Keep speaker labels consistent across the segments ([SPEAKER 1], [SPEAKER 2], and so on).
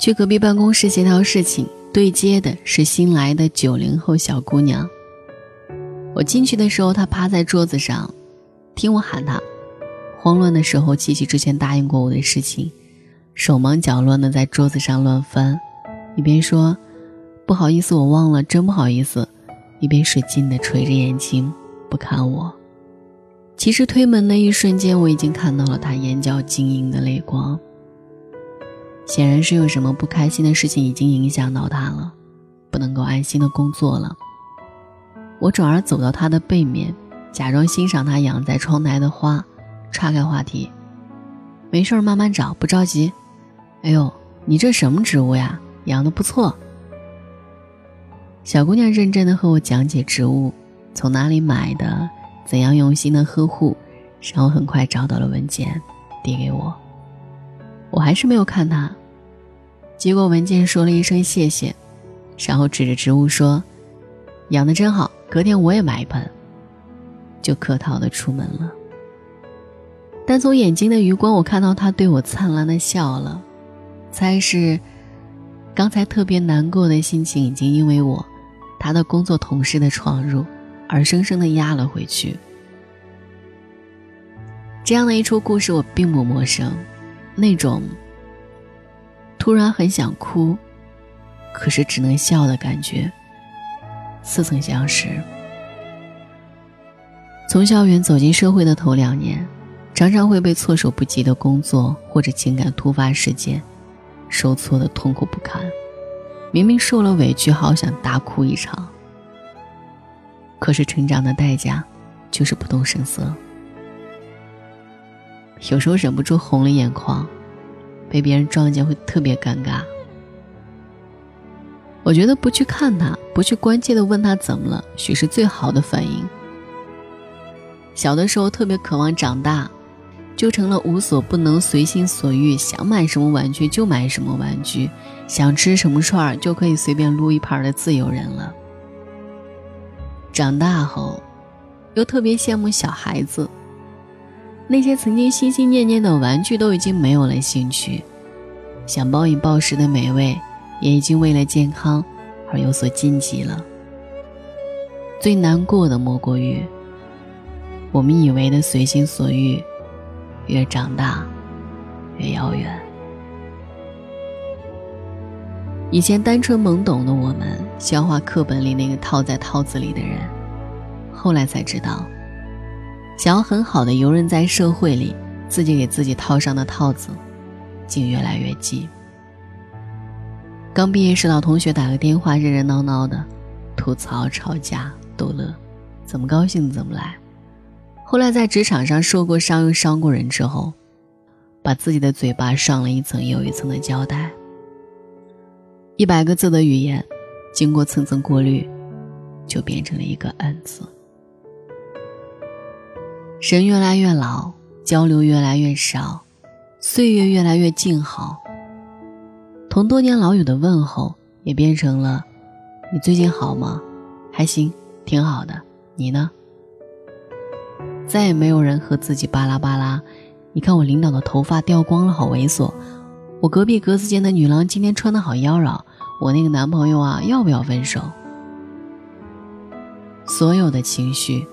[SPEAKER 1] 去隔壁办公室协调事情，对接的是新来的九零后小姑娘。我进去的时候，她趴在桌子上，听我喊她。慌乱的时候，记起之前答应过我的事情，手忙脚乱的在桌子上乱翻，一边说：“不好意思，我忘了，真不好意思。”一边使劲的垂着眼睛不看我。其实推门的一瞬间，我已经看到了她眼角晶莹的泪光。显然是有什么不开心的事情已经影响到他了，不能够安心的工作了。我转而走到他的背面，假装欣赏他养在窗台的花。岔开话题，没事儿，慢慢找，不着急。哎呦，你这什么植物呀？养的不错。小姑娘认真的和我讲解植物，从哪里买的，怎样用心的呵护，然后很快找到了文件，递给我。我还是没有看它，接过文件说了一声谢谢，然后指着植物说：“养的真好，隔天我也买一盆。”就客套的出门了。但从眼睛的余光，我看到他对我灿烂的笑了，猜是刚才特别难过的心情已经因为我他的工作同事的闯入而生生的压了回去。这样的一出故事我并不陌生，那种突然很想哭，可是只能笑的感觉，似曾相识。从校园走进社会的头两年。常常会被措手不及的工作或者情感突发事件受挫的痛苦不堪，明明受了委屈，好想大哭一场。可是成长的代价就是不动声色，有时候忍不住红了眼眶，被别人撞见会特别尴尬。我觉得不去看他，不去关切的问他怎么了，许是最好的反应。小的时候特别渴望长大。就成了无所不能、随心所欲，想买什么玩具就买什么玩具，想吃什么串儿就可以随便撸一盘的自由人了。长大后，又特别羡慕小孩子，那些曾经心心念念的玩具都已经没有了兴趣，想暴饮暴食的美味也已经为了健康而有所禁忌了。最难过的莫过于，我们以为的随心所欲。越长大，越遥远。以前单纯懵懂的我们，消化课本里那个套在套子里的人，后来才知道，想要很好的游刃在社会里，自己给自己套上的套子，竟越来越挤。刚毕业时，老同学打个电话，热热闹闹的，吐槽、吵架、逗乐，怎么高兴怎么来。后来在职场上受过伤又伤过人之后，把自己的嘴巴上了一层又一层的胶带。一百个字的语言，经过层层过滤，就变成了一个“恩”字。人越来越老，交流越来越少，岁月越来越静好。同多年老友的问候也变成了：“你最近好吗？还行，挺好的。你呢？”再也没有人和自己巴拉巴拉。你看我领导的头发掉光了，好猥琐。我隔壁格子间的女郎今天穿的好妖娆。我那个男朋友啊，要不要分手？所有的情绪，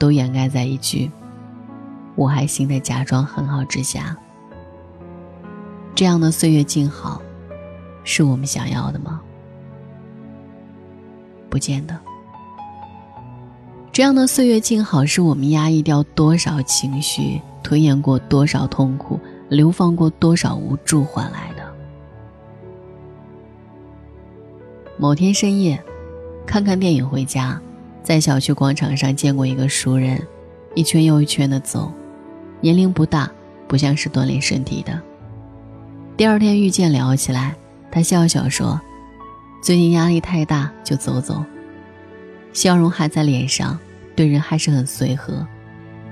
[SPEAKER 1] 都掩盖在一句“我还行”的假装很好之下。这样的岁月静好，是我们想要的吗？不见得。这样的岁月静好，是我们压抑掉多少情绪、吞咽过多少痛苦、流放过多少无助换来的。某天深夜，看看电影回家，在小区广场上见过一个熟人，一圈又一圈的走，年龄不大，不像是锻炼身体的。第二天遇见聊起来，他笑笑说：“最近压力太大，就走走。”笑容还在脸上。对人还是很随和，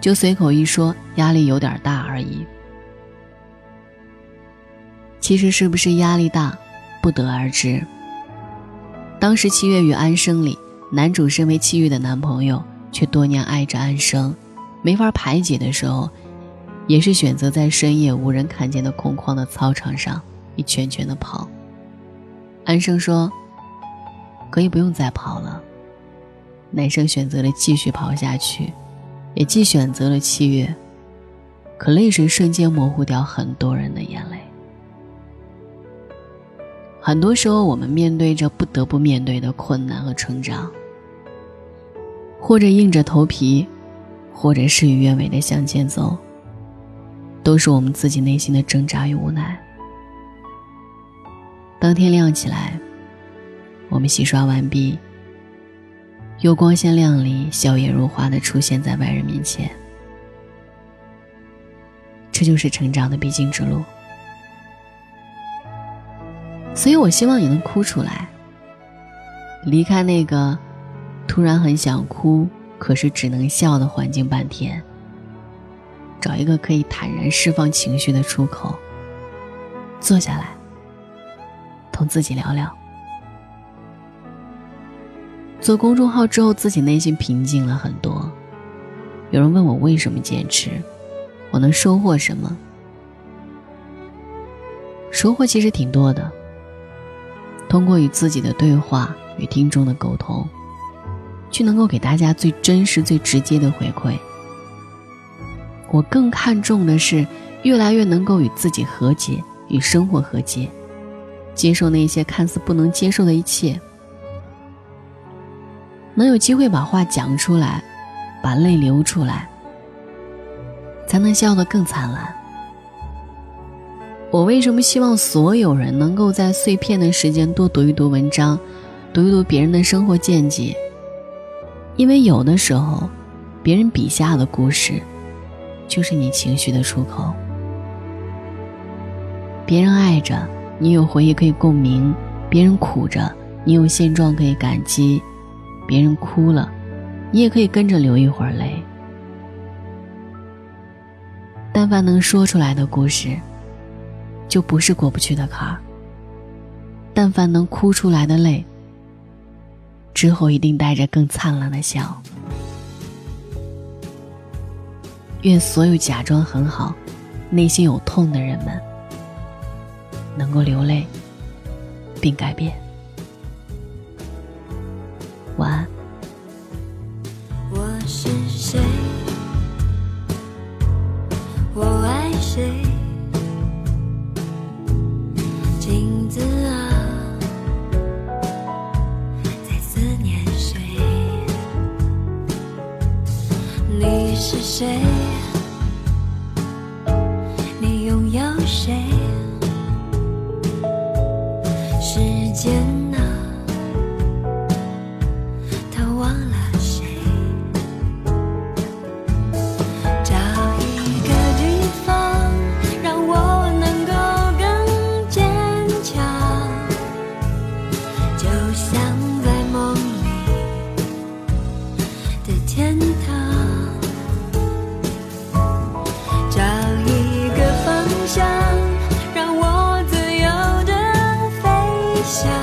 [SPEAKER 1] 就随口一说，压力有点大而已。其实是不是压力大，不得而知。当时《七月与安生》里，男主身为七月的男朋友，却多年爱着安生，没法排解的时候，也是选择在深夜无人看见的空旷的操场上一圈圈的跑，安生说：“可以不用再跑了。”男生选择了继续跑下去，也既选择了七月。可泪水瞬间模糊掉很多人的眼泪。很多时候，我们面对着不得不面对的困难和成长，或者硬着头皮，或者事与愿违的向前走，都是我们自己内心的挣扎与无奈。当天亮起来，我们洗刷完毕，又光鲜亮丽、笑靥如花的出现在外人面前。这就是成长的必经之路，所以我希望你能哭出来，离开那个突然很想哭，可是只能笑的环境半天，找一个可以坦然释放情绪的出口，坐下来，同自己聊聊。做公众号之后，自己内心平静了很多。有人问我为什么坚持。我能收获什么？收获其实挺多的。通过与自己的对话，与听众的沟通，去能够给大家最真实、最直接的回馈。我更看重的是，越来越能够与自己和解，与生活和解，接受那些看似不能接受的一切，能有机会把话讲出来，把泪流出来。才能笑得更灿烂。我为什么希望所有人能够在碎片的时间多读一读文章，读一读别人的生活见解？因为有的时候，别人笔下的故事，就是你情绪的出口。别人爱着，你有回忆可以共鸣；别人苦着，你有现状可以感激；别人哭了，你也可以跟着流一会儿泪。但凡能说出来的故事，就不是过不去的坎儿。但凡能哭出来的泪，之后一定带着更灿烂的笑。愿所有假装很好、内心有痛的人们，能够流泪，并改变。晚安。
[SPEAKER 2] 我是谁？我爱谁？镜子啊，在思念谁？你是谁？天。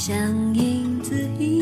[SPEAKER 2] 像影子一样。